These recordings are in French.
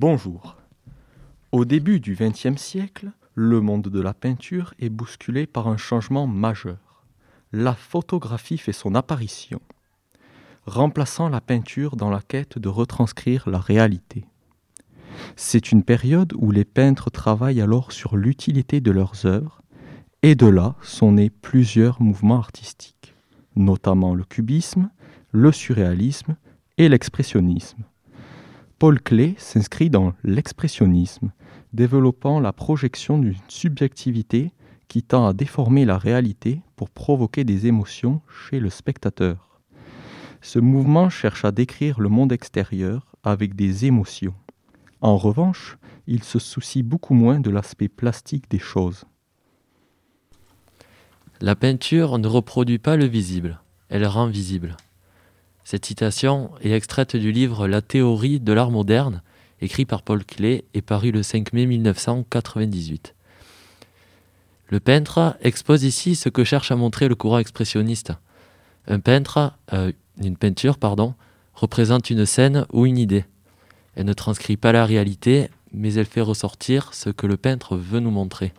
Bonjour. Au début du XXe siècle, le monde de la peinture est bousculé par un changement majeur. La photographie fait son apparition, remplaçant la peinture dans la quête de retranscrire la réalité. C'est une période où les peintres travaillent alors sur l'utilité de leurs œuvres, et de là sont nés plusieurs mouvements artistiques, notamment le cubisme, le surréalisme et l'expressionnisme. Paul Klee s'inscrit dans l'expressionnisme, développant la projection d'une subjectivité qui tend à déformer la réalité pour provoquer des émotions chez le spectateur. Ce mouvement cherche à décrire le monde extérieur avec des émotions. En revanche, il se soucie beaucoup moins de l'aspect plastique des choses. La peinture ne reproduit pas le visible, elle rend visible. Cette citation est extraite du livre La théorie de l'art moderne, écrit par Paul Klee et paru le 5 mai 1998. Le peintre expose ici ce que cherche à montrer le courant expressionniste. Un peintre, euh, une peinture, pardon, représente une scène ou une idée. Elle ne transcrit pas la réalité, mais elle fait ressortir ce que le peintre veut nous montrer.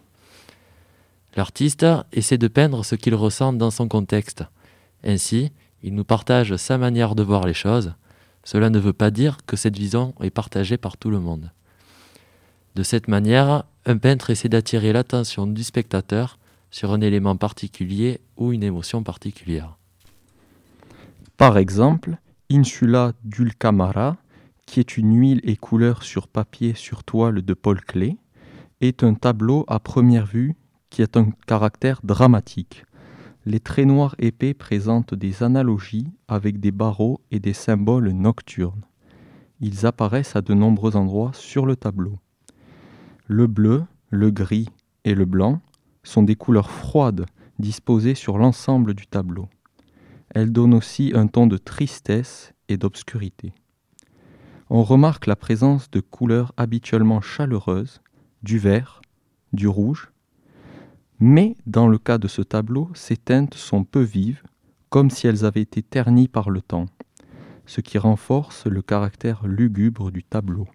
L'artiste essaie de peindre ce qu'il ressent dans son contexte. Ainsi, il nous partage sa manière de voir les choses. Cela ne veut pas dire que cette vision est partagée par tout le monde. De cette manière, un peintre essaie d'attirer l'attention du spectateur sur un élément particulier ou une émotion particulière. Par exemple, Insula dulcamara, qui est une huile et couleur sur papier sur toile de Paul Klee, est un tableau à première vue qui a un caractère dramatique. Les traits noirs épais présentent des analogies avec des barreaux et des symboles nocturnes. Ils apparaissent à de nombreux endroits sur le tableau. Le bleu, le gris et le blanc sont des couleurs froides disposées sur l'ensemble du tableau. Elles donnent aussi un ton de tristesse et d'obscurité. On remarque la présence de couleurs habituellement chaleureuses, du vert, du rouge, mais dans le cas de ce tableau, ces teintes sont peu vives, comme si elles avaient été ternies par le temps, ce qui renforce le caractère lugubre du tableau.